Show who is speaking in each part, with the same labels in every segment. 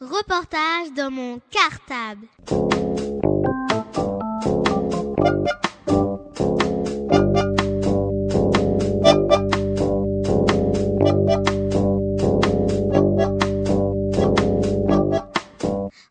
Speaker 1: Reportage dans mon cartable.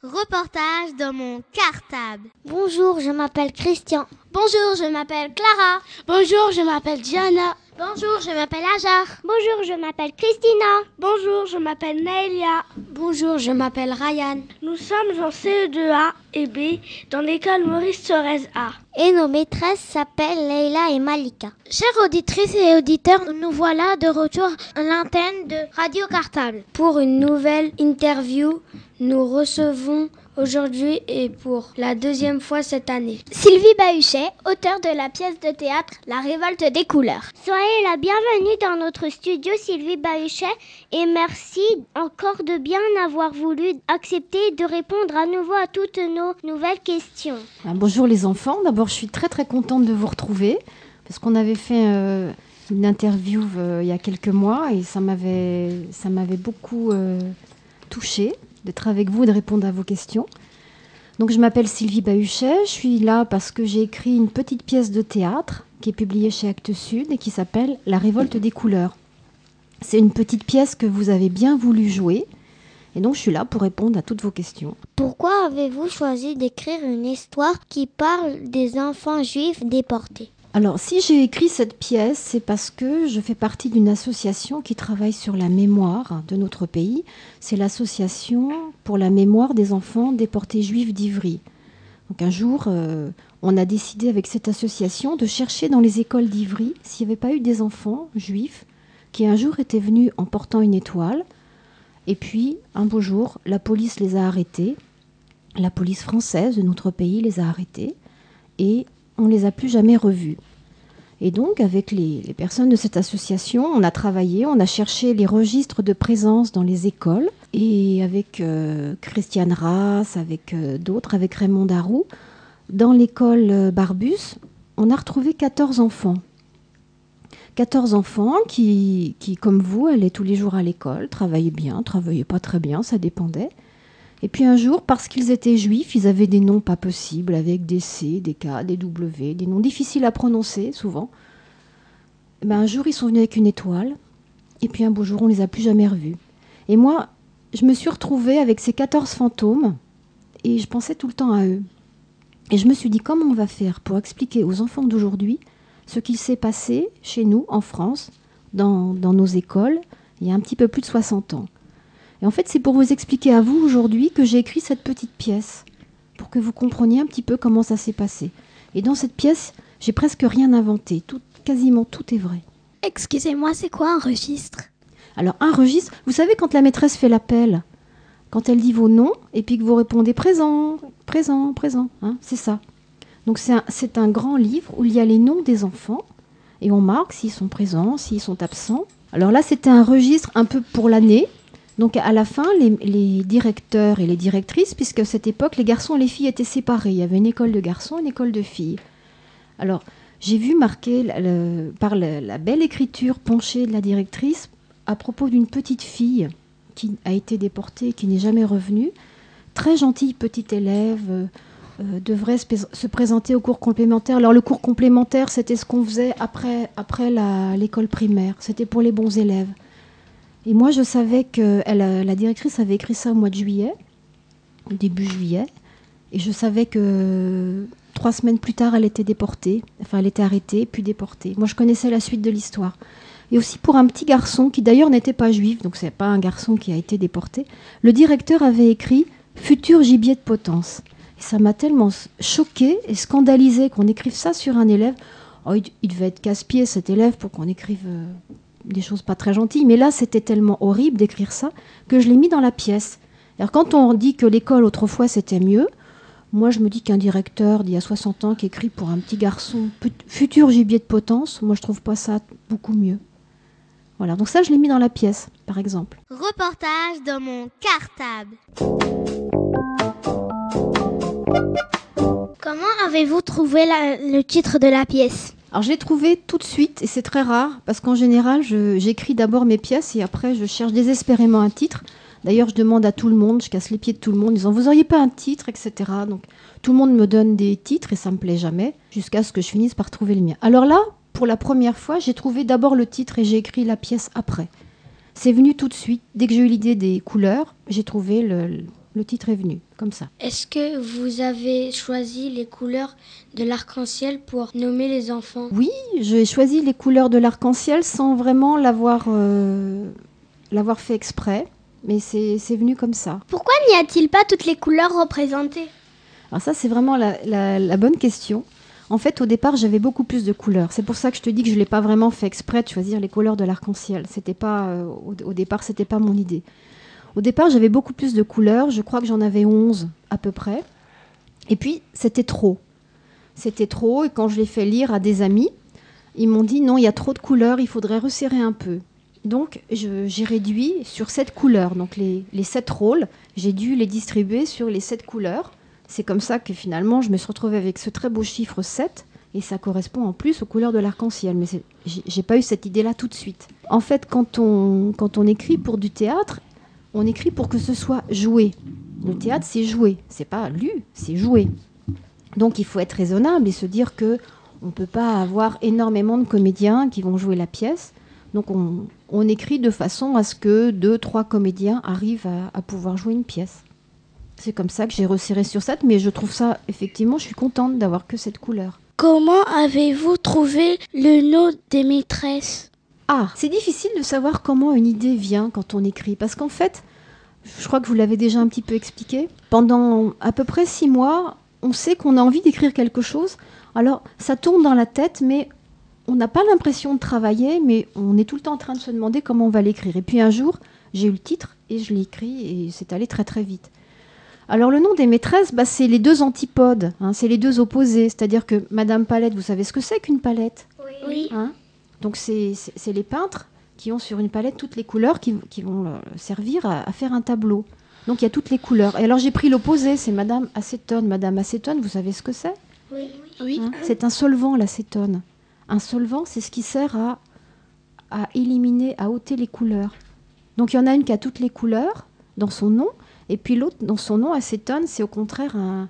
Speaker 1: Reportage dans mon cartable.
Speaker 2: Bonjour, je m'appelle Christian.
Speaker 3: Bonjour, je m'appelle Clara.
Speaker 4: Bonjour, je m'appelle Diana.
Speaker 5: Bonjour, je m'appelle Ajar.
Speaker 6: Bonjour, je m'appelle Christina.
Speaker 7: Bonjour, je m'appelle Naelia.
Speaker 8: Bonjour, je m'appelle Ryan.
Speaker 7: Nous sommes en CE2A et B dans l'école Maurice Thorez A.
Speaker 2: Et nos maîtresses s'appellent Leila et Malika.
Speaker 3: Chères auditrices et auditeurs, nous voilà de retour à l'antenne de Radio Cartable.
Speaker 8: Pour une nouvelle interview, nous recevons aujourd'hui et pour la deuxième fois cette année.
Speaker 3: Sylvie Bahuchet, auteure de la pièce de théâtre La révolte des couleurs.
Speaker 6: Soyez la bienvenue dans notre studio Sylvie Bahuchet et merci encore de bien avoir voulu accepter de répondre à nouveau à toutes nos nouvelles questions.
Speaker 9: Ah, bonjour les enfants, d'abord je suis très très contente de vous retrouver parce qu'on avait fait euh, une interview euh, il y a quelques mois et ça m'avait ça m'avait beaucoup euh, touchée d'être avec vous et de répondre à vos questions. Donc je m'appelle Sylvie Bahuchet, je suis là parce que j'ai écrit une petite pièce de théâtre qui est publiée chez Actes Sud et qui s'appelle La révolte des couleurs. C'est une petite pièce que vous avez bien voulu jouer et donc je suis là pour répondre à toutes vos questions.
Speaker 2: Pourquoi avez-vous choisi d'écrire une histoire qui parle des enfants juifs déportés?
Speaker 9: Alors, si j'ai écrit cette pièce, c'est parce que je fais partie d'une association qui travaille sur la mémoire de notre pays. C'est l'association pour la mémoire des enfants déportés juifs d'Ivry. Donc un jour, euh, on a décidé avec cette association de chercher dans les écoles d'Ivry s'il n'y avait pas eu des enfants juifs qui un jour étaient venus en portant une étoile. Et puis, un beau jour, la police les a arrêtés. La police française de notre pays les a arrêtés. Et on les a plus jamais revus. Et donc, avec les, les, personnes de cette association, on a travaillé, on a cherché les registres de présence dans les écoles. Et avec euh, Christiane Rass, avec euh, d'autres, avec Raymond Darou, dans l'école euh, Barbus, on a retrouvé 14 enfants. 14 enfants qui, qui, comme vous, allaient tous les jours à l'école, travaillaient bien, travaillaient pas très bien, ça dépendait. Et puis un jour, parce qu'ils étaient juifs, ils avaient des noms pas possibles, avec des C, des K, des W, des noms difficiles à prononcer souvent. Et ben un jour, ils sont venus avec une étoile, et puis un beau jour, on les a plus jamais revus. Et moi, je me suis retrouvée avec ces 14 fantômes, et je pensais tout le temps à eux. Et je me suis dit, comment on va faire pour expliquer aux enfants d'aujourd'hui ce qu'il s'est passé chez nous, en France, dans, dans nos écoles, il y a un petit peu plus de 60 ans? Et en fait, c'est pour vous expliquer à vous aujourd'hui que j'ai écrit cette petite pièce, pour que vous compreniez un petit peu comment ça s'est passé. Et dans cette pièce, j'ai presque rien inventé, tout, quasiment tout est vrai.
Speaker 3: Excusez-moi, c'est quoi un registre?
Speaker 9: Alors un registre, vous savez quand la maîtresse fait l'appel, quand elle dit vos noms, et puis que vous répondez présent, présent, présent, hein, c'est ça. Donc c'est un, un grand livre où il y a les noms des enfants, et on marque s'ils sont présents, s'ils sont absents. Alors là, c'était un registre un peu pour l'année, donc à la fin, les, directeurs et les directrices, puisque à cette époque, les garçons et les filles étaient séparés. Il y avait une école de garçons et une école de filles. Alors, j'ai vu marquer le, par la belle écriture penchée de la directrice à propos d'une petite fille qui a été déportée, qui n'est jamais revenue. Très gentille petite élève, euh, devrait se, se, présenter au cours complémentaire. Alors le cours complémentaire, c'était ce qu'on faisait après l'école primaire. C'était pour les bons élèves. Et moi, je savais que elle, la directrice avait écrit ça au mois de juillet, début juillet, et je savais que trois semaines plus tard, elle était déportée, enfin, elle était arrêtée, puis déportée. Moi, je connaissais la suite de l'histoire. Et aussi pour un petit garçon qui d'ailleurs n'était pas juif, donc c'est pas un garçon qui a été déporté. Le directeur avait écrit futur gibier de potence. Et ça m'a tellement choqué et scandalisé qu'on écrive ça sur un élève. Oh, il, il devait être casse-pied cet élève pour qu'on écrive euh, des choses pas très gentilles, mais là c'était tellement horrible d'écrire ça que je l'ai mis dans la pièce. Alors quand on dit que l'école autrefois c'était mieux, moi je me dis qu'un directeur d'il y a 60 ans qui écrit pour un petit garçon futur gibier de potence, moi je trouve pas ça beaucoup mieux. Voilà, donc ça je l'ai mis dans la pièce, par exemple.
Speaker 1: Reportage dans mon cartable.
Speaker 3: Comment avez-vous trouvé le titre de la pièce?
Speaker 9: Alors je l'ai trouvé tout de suite et c'est très rare parce qu'en général j'écris d'abord mes pièces et après je cherche désespérément un titre. D'ailleurs, je demande à tout le monde, je casse les pieds de tout le monde, disant Vous auriez pas un titre, etc. Donc, tout le monde me donne des titres et ça me plaît jamais, jusqu'à ce que je finisse par trouver le mien. Alors là, pour la première fois, j'ai trouvé d'abord le titre et j'ai écrit la pièce après. C'est venu tout de suite. Dès que j'ai eu l'idée des couleurs, j'ai trouvé le, le titre est venu, comme ça.
Speaker 8: Est-ce que vous avez choisi les couleurs de l'arc-en-ciel pour nommer les enfants?
Speaker 9: Oui, j'ai choisi les couleurs de l'arc-en-ciel sans vraiment l'avoir euh, l'avoir fait exprès, mais c'est venu comme ça.
Speaker 6: Pourquoi n'y a-t-il pas toutes les couleurs représentées?
Speaker 9: Alors ça, c'est vraiment la, la, la bonne question. En fait, au départ, j'avais beaucoup plus de couleurs. C'est pour ça que je te dis que je l'ai pas vraiment fait exprès de choisir les couleurs de l'arc-en-ciel. C'était pas euh, au, au, départ, c'était pas mon idée. Au départ, j'avais beaucoup plus de couleurs. Je crois que j'en avais 11 à peu près. Et puis, c'était trop. C'était trop. Et quand je l'ai fait lire à des amis, ils m'ont dit non, il y a trop de couleurs, il faudrait resserrer un peu. Donc, j'ai réduit sur 7 couleurs. Donc, les, les 7 rôles, j'ai dû les distribuer sur les 7 couleurs. C'est comme ça que finalement, je me suis retrouvée avec ce très beau chiffre 7. Et ça correspond en plus aux couleurs de l'arc-en-ciel. Mais j'ai pas eu cette idée-là tout de suite. En fait, quand on, quand on écrit pour du théâtre, on écrit pour que ce soit joué. Le théâtre, c'est joué. C'est pas lu, c'est joué. Donc il faut être raisonnable et se dire que on ne peut pas avoir énormément de comédiens qui vont jouer la pièce. Donc on, écrit de façon à ce que deux, trois comédiens arrivent à, à pouvoir jouer une pièce. C'est comme ça que j'ai resserré sur 7, mais je trouve ça, effectivement, je suis contente d'avoir que cette couleur.
Speaker 7: Comment avez-vous trouvé le nom des maîtresses?
Speaker 9: Ah, c'est difficile de savoir comment une idée vient quand on écrit, parce qu'en fait, je crois que vous l'avez déjà un petit peu expliqué, pendant à peu près six mois, on sait qu'on a envie d'écrire quelque chose. Alors, ça tourne dans la tête, mais on n'a pas l'impression de travailler, mais on est tout le temps en train de se demander comment on va l'écrire. Et puis un jour, j'ai eu le titre et je l'ai écrit et c'est allé très très vite. Alors le nom des maîtresses, bah, c'est les deux antipodes, hein, c'est les deux opposés. C'est-à-dire que Madame Palette, vous savez ce que c'est qu'une palette?
Speaker 6: Oui.
Speaker 9: Hein? Donc c'est les peintres qui ont sur une palette toutes les couleurs qui, qui vont euh, servir à, à, faire un tableau. Donc il y a toutes les couleurs. Et alors j'ai pris l'opposé, c'est Madame Acétone. Madame Acétone, vous savez ce que c'est?
Speaker 6: Oui.
Speaker 7: oui.
Speaker 9: Hein? C'est un solvant, l'acétone. Un solvant, c'est ce qui sert à, à éliminer, à ôter les couleurs. Donc il y en a une qui a toutes les couleurs dans son nom, et puis l'autre, dans son nom, acétone, c'est au contraire un,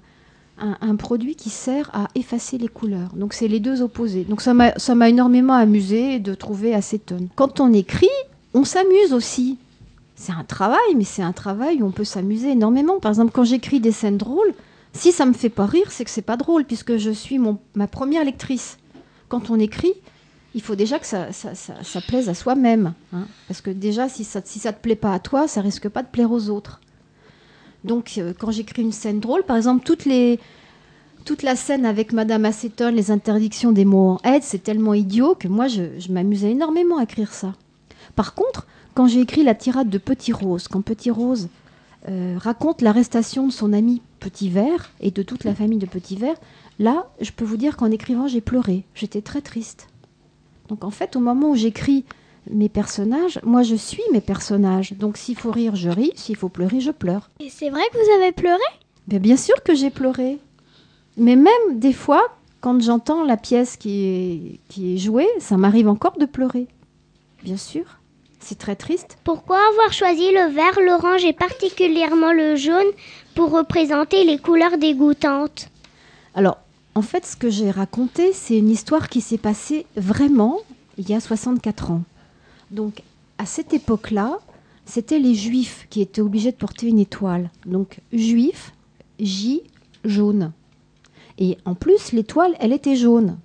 Speaker 9: un, produit qui sert à effacer les couleurs. Donc c'est les deux opposés. Donc ça m'a énormément amusé de trouver acétone. Quand on écrit, on s'amuse aussi. C'est un travail, mais c'est un travail où on peut s'amuser énormément. Par exemple, quand j'écris des scènes drôles, si ça me fait pas rire, c'est que c'est pas drôle, puisque je suis mon, ma première lectrice. Quand on écrit, il faut déjà que ça, ça, ça, ça plaise à soi-même. Hein, parce que déjà, si ça, si ça te plaît pas à toi, ça risque pas de plaire aux autres. Donc, euh, quand j'écris une scène drôle, par exemple, toute la scène avec Madame Acétone, les interdictions des mots en aide, c'est tellement idiot que moi, je, je m'amusais énormément à écrire ça. Par contre, quand j'ai écrit la tirade de Petit Rose, quand Petit Rose euh, raconte l'arrestation de son ami Petit Vert et de toute la famille de Petit Vert, là, je peux vous dire qu'en écrivant, j'ai pleuré. J'étais très triste. Donc, en fait, au moment où j'écris mes personnages, moi je suis mes personnages. Donc s'il faut rire, je ris, s'il faut pleurer, je pleure.
Speaker 6: Et c'est vrai que vous avez pleuré?
Speaker 9: Mais Bien sûr que j'ai pleuré. Mais même des fois, quand j'entends la pièce qui est, qui est jouée, ça m'arrive encore de pleurer. Bien sûr. C'est très triste.
Speaker 6: Pourquoi avoir choisi le vert, l'orange et particulièrement le jaune pour représenter les couleurs dégoûtantes?
Speaker 9: Alors, en fait, ce que j'ai raconté, c'est une histoire qui s'est passée vraiment il y a 64 ans. Donc, à cette époque-là, c'était les juifs qui étaient obligés de porter une étoile. Donc, juif, J, jaune. Et en plus, l'étoile, elle était jaune.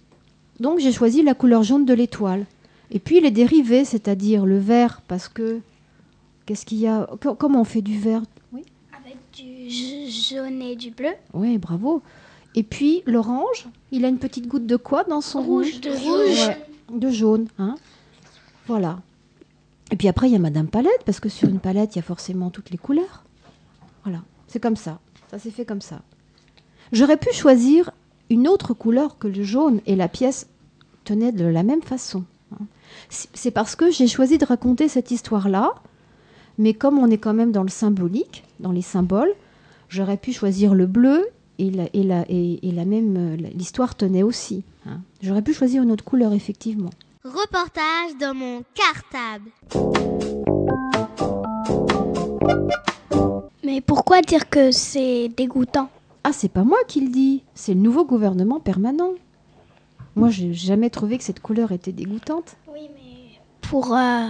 Speaker 9: Donc, j'ai choisi la couleur jaune de l'étoile. Et puis, les dérivés, c'est-à-dire le vert, parce que. Qu'est-ce qu'il y a Comment on fait du vert?
Speaker 6: Oui Avec du jaune et du bleu.
Speaker 9: Oui, bravo. Et puis, l'orange, il a une petite goutte de quoi dans son
Speaker 6: rouge? De rouge.
Speaker 9: Ouais, de jaune. Hein voilà. Et puis après, il y a Madame Palette, parce que sur une palette, il y a forcément toutes les couleurs. Voilà, c'est comme ça. Ça s'est fait comme ça. J'aurais pu choisir une autre couleur que le jaune, et la pièce tenait de la même façon. C'est parce que j'ai choisi de raconter cette histoire-là, mais comme on est quand même dans le symbolique, dans les symboles, j'aurais pu choisir le bleu, et la, et la, et, la même l'histoire tenait aussi. Hein. J'aurais pu choisir une autre couleur, effectivement.
Speaker 1: Reportage dans mon cartable.
Speaker 10: Mais pourquoi dire que c'est dégoûtant?
Speaker 9: Ah, c'est pas moi qui le dis, c'est le nouveau gouvernement permanent. Moi, j'ai jamais trouvé que cette couleur était dégoûtante.
Speaker 10: Oui, mais pour euh,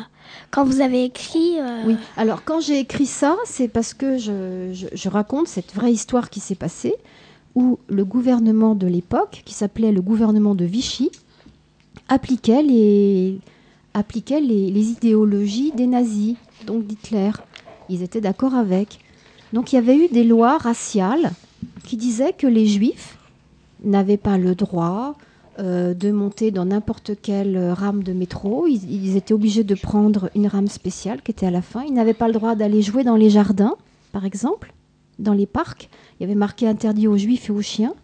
Speaker 10: quand vous avez écrit. Euh,
Speaker 9: oui, alors quand j'ai écrit ça, c'est parce que je, je, raconte cette vraie histoire qui s'est passée, où le gouvernement de l'époque, qui s'appelait le gouvernement de Vichy, appliquait les, les, idéologies des nazis, donc d'Hitler. Ils étaient d'accord avec. Donc il y avait eu des lois raciales qui disaient que les juifs n'avaient pas le droit euh, de monter dans n'importe quelle rame de métro. Ils, étaient obligés de prendre une rame spéciale qui était à la fin. Ils n'avaient pas le droit d'aller jouer dans les jardins, par exemple, dans les parcs. Il y avait marqué interdit aux juifs et aux chiens.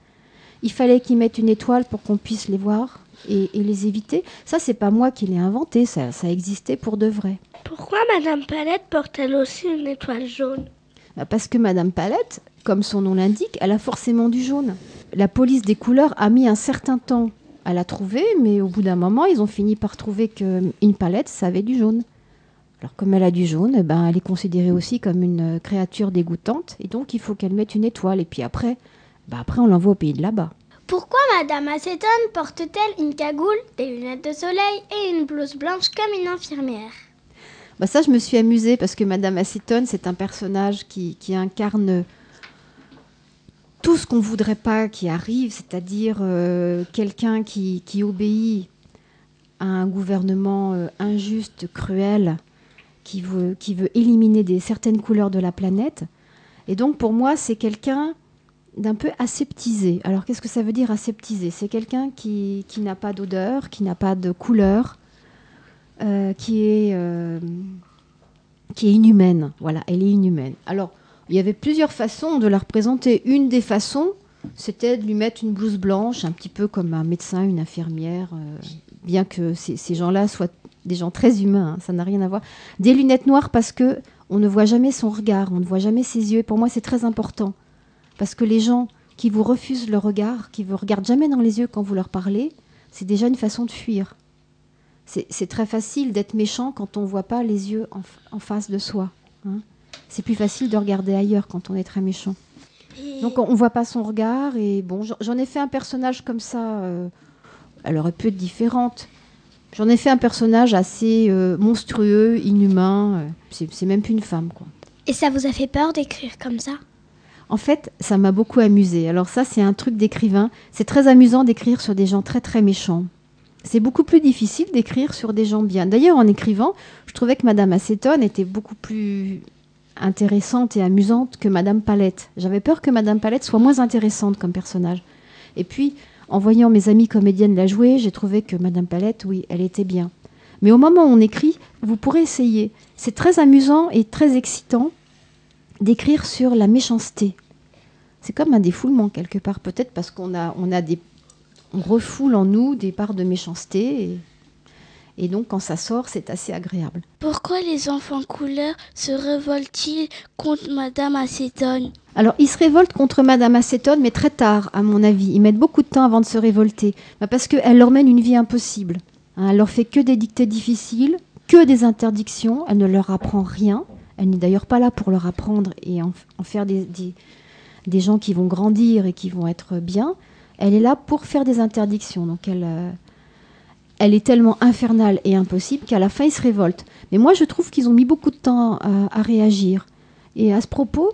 Speaker 9: Il fallait qu'ils mettent une étoile pour qu'on puisse les voir et, les éviter. Ça, c'est pas moi qui l'ai inventé, ça, ça existait pour de vrai.
Speaker 7: Pourquoi Madame Palette porte-t-elle aussi une étoile jaune
Speaker 9: bah, Parce que Madame Palette, comme son nom l'indique, elle a forcément du jaune. La police des couleurs a mis un certain temps à la trouver, mais au bout d'un moment, ils ont fini par trouver qu'une palette, ça avait du jaune. Alors comme elle a du jaune, eh ben, elle est considérée aussi comme une créature dégoûtante, et donc il faut qu'elle mette une étoile. Et puis après, bah après on l'envoie au pays de là-bas.
Speaker 10: Pourquoi Madame Acétone porte-t-elle une cagoule, des lunettes de soleil et une blouse blanche comme une infirmière?
Speaker 9: Bah Ça, je me suis amusée parce que Madame Acétone, c'est un personnage qui, incarne tout ce qu'on ne voudrait pas qui arrive, c'est-à-dire euh, quelqu'un qui, obéit à un gouvernement euh, injuste, cruel, qui veut, qui veut éliminer des, certaines couleurs de la planète. Et donc pour moi, c'est quelqu'un d'un peu aseptisé. Alors qu'est-ce que ça veut dire aseptisé? C'est quelqu'un qui, n'a pas d'odeur, qui n'a pas de couleur, euh, qui, est, qui est inhumaine. Voilà, elle est inhumaine. Alors il y avait plusieurs façons de la représenter. Une des façons, c'était de lui mettre une blouse blanche, un petit peu comme un médecin, une infirmière, euh, bien que ces, gens-là soient des gens très humains, hein, ça n'a rien à voir. Des lunettes noires parce que on ne voit jamais son regard, on ne voit jamais ses yeux. pour moi, c'est très important parce que les gens qui vous refusent le regard, qui vous regardent jamais dans les yeux quand vous leur parlez, c'est déjà une façon de fuir. C'est très facile d'être méchant quand on ne voit pas les yeux en, face de soi. Hein c'est plus facile de regarder ailleurs quand on est très méchant. Donc on, ne voit pas son regard et bon, j'en ai fait un personnage comme ça. Euh, elle aurait pu être différente. J'en ai fait un personnage assez euh, monstrueux, inhumain. Euh, c'est même plus une femme, quoi.
Speaker 10: Et ça vous a fait peur d'écrire comme ça?
Speaker 9: En fait, ça m'a beaucoup amusé. Alors ça, c'est un truc d'écrivain. C'est très amusant d'écrire sur des gens très très méchants. C'est beaucoup plus difficile d'écrire sur des gens bien. D'ailleurs, en écrivant, je trouvais que Madame Acétone était beaucoup plus intéressante et amusante que Madame Palette. J'avais peur que Madame Palette soit moins intéressante comme personnage. Et puis, en voyant mes amies comédiennes la jouer, j'ai trouvé que Madame Palette, oui, elle était bien. Mais au moment où on écrit, vous pourrez essayer. C'est très amusant et très excitant d'écrire sur la méchanceté. C'est comme un défoulement quelque part, peut-être parce qu'on a, on a des, on refoule en nous des parts de méchanceté. Et et donc, quand ça sort, c'est assez agréable.
Speaker 4: Pourquoi les enfants couleurs se révoltent-ils contre Madame Acétone?
Speaker 9: Alors, ils se révoltent contre Madame Acétone, mais très tard, à mon avis. Ils mettent beaucoup de temps avant de se révolter. Bah, parce qu'elle leur mène une vie impossible. Hein, elle leur fait que des dictées difficiles, que des interdictions. Elle ne leur apprend rien. Elle n'est d'ailleurs pas là pour leur apprendre et en, faire des, des, gens qui vont grandir et qui vont être bien. Elle est là pour faire des interdictions. Donc, elle. Euh, elle est tellement infernale et impossible qu'à la fin, ils se révoltent. Mais moi, je trouve qu'ils ont mis beaucoup de temps à, réagir. Et à ce propos,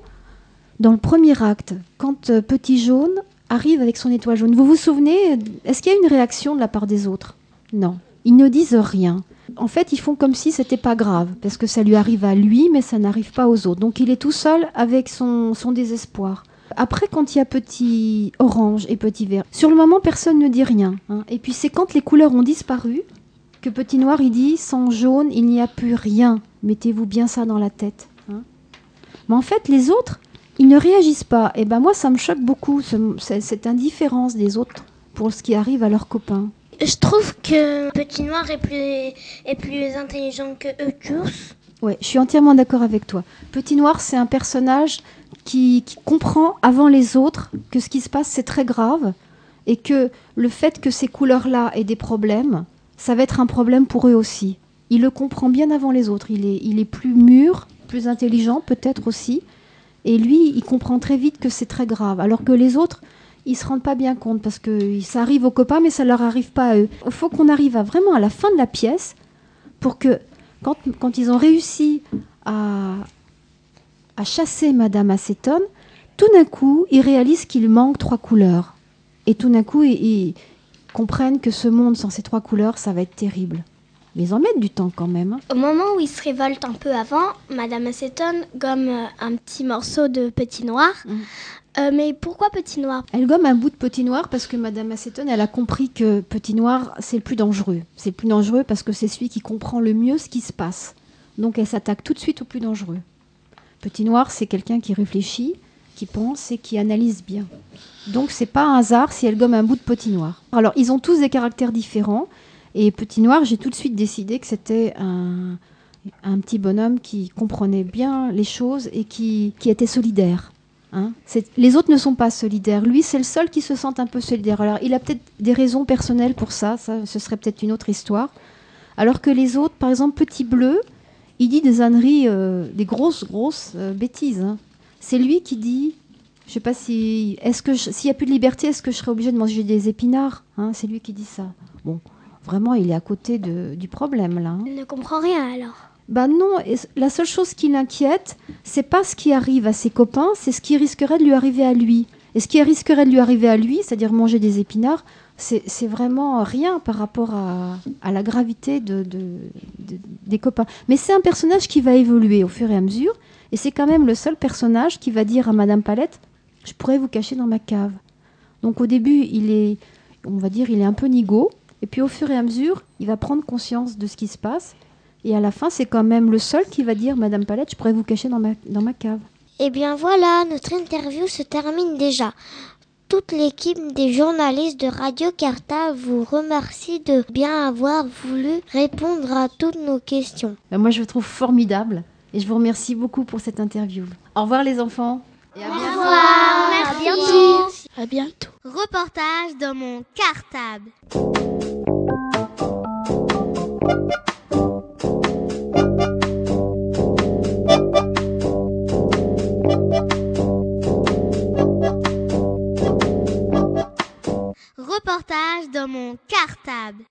Speaker 9: dans le premier acte, quand euh, Petit Jaune arrive avec son étoile jaune, vous vous souvenez, est-ce qu'il y a une réaction de la part des autres? Non. Ils ne disent rien. En fait, ils font comme si c'était pas grave, parce que ça lui arrive à lui, mais ça n'arrive pas aux autres. Donc il est tout seul avec son désespoir. Après, quand il y a petit orange et petit vert, sur le moment, personne ne dit rien. Hein. Et puis c'est quand les couleurs ont disparu que petit noir, il dit sans jaune, il n'y a plus rien. Mettez-vous bien ça dans la tête. Hein. Mais en fait, les autres, ils ne réagissent pas. Et ben moi, ça me choque beaucoup, cette indifférence des autres pour ce qui arrive à leurs copains.
Speaker 3: Je trouve que Petit Noir est plus, est plus intelligent que eux tous.
Speaker 9: Ouais, je suis entièrement d'accord avec toi. Petit Noir, c'est un personnage qui, comprend avant les autres que ce qui se passe, c'est très grave et que le fait que ces couleurs-là aient des problèmes, ça va être un problème pour eux aussi. Il le comprend bien avant les autres. Il est, il est plus mûr, plus intelligent peut-être aussi. Et lui, il comprend très vite que c'est très grave, alors que les autres, ils se rendent pas bien compte parce que ça arrive aux copains, mais ça leur arrive pas à eux. Il faut qu'on arrive à vraiment à la fin de la pièce pour que quand, quand ils ont réussi à, à chasser Madame Acétone, tout d'un coup, ils réalisent qu'il manque trois couleurs. Et tout d'un coup, ils, ils, comprennent que ce monde sans ces trois couleurs, ça va être terrible. Mais ils en mettent du temps quand même. Hein.
Speaker 10: Au moment où ils se révoltent un peu avant, Madame Acétone gomme euh, un petit morceau de petit noir. Mmh. Euh, mais pourquoi petit noir?
Speaker 9: Elle gomme un bout de petit noir parce que Madame Acétone, elle a compris que petit noir, c'est le plus dangereux. C'est le plus dangereux parce que c'est celui qui comprend le mieux ce qui se passe. Donc elle s'attaque tout de suite au plus dangereux. Petit noir, c'est quelqu'un qui réfléchit, qui pense et qui analyse bien. Donc c'est pas un hasard si elle gomme un bout de petit noir. Alors ils ont tous des caractères différents. Et Petit Noir, j'ai tout de suite décidé que c'était un, un, petit bonhomme qui comprenait bien les choses et qui, qui était solidaire. Hein les autres ne sont pas solidaires. Lui, c'est le seul qui se sent un peu solidaire. Alors, il a peut-être des raisons personnelles pour ça, ça ce serait peut-être une autre histoire. Alors que les autres, par exemple, Petit Bleu, il dit des âneries, euh, des grosses, grosses euh, bêtises. Hein. C'est lui qui dit, je sais pas si, est-ce que s'il n'y a plus de liberté, est-ce que je serais obligé de manger des épinards hein C'est lui qui dit ça. Bon, Vraiment, il est à côté de, du problème là. Hein.
Speaker 10: Il ne comprend rien alors.
Speaker 9: Bah non, la seule chose qui l'inquiète, c'est pas ce qui arrive à ses copains, c'est ce qui risquerait de lui arriver à lui. Et ce qui risquerait de lui arriver à lui, c'est-à-dire manger des épinards, c'est vraiment rien par rapport à, à la gravité de, de, de, des copains. Mais c'est un personnage qui va évoluer au fur et à mesure, et c'est quand même le seul personnage qui va dire à Madame Palette, je pourrais vous cacher dans ma cave. Donc au début, il est, on va dire, il est un peu nigaud, et puis au fur et à mesure, il va prendre conscience de ce qui se passe. Et à la fin, c'est quand même le seul qui va dire Madame Palette, je pourrais vous cacher dans ma, dans ma cave.
Speaker 2: Eh bien voilà, notre interview se termine déjà. Toute l'équipe des journalistes de Radio Carta vous remercie de bien avoir voulu répondre à toutes nos questions.
Speaker 9: Ben moi, je vous trouve formidable et je vous remercie beaucoup pour cette interview. Au revoir les enfants.
Speaker 1: Et à Au revoir.
Speaker 10: Merci. À bientôt.
Speaker 1: Reportage dans mon cartable. dans mon cartable.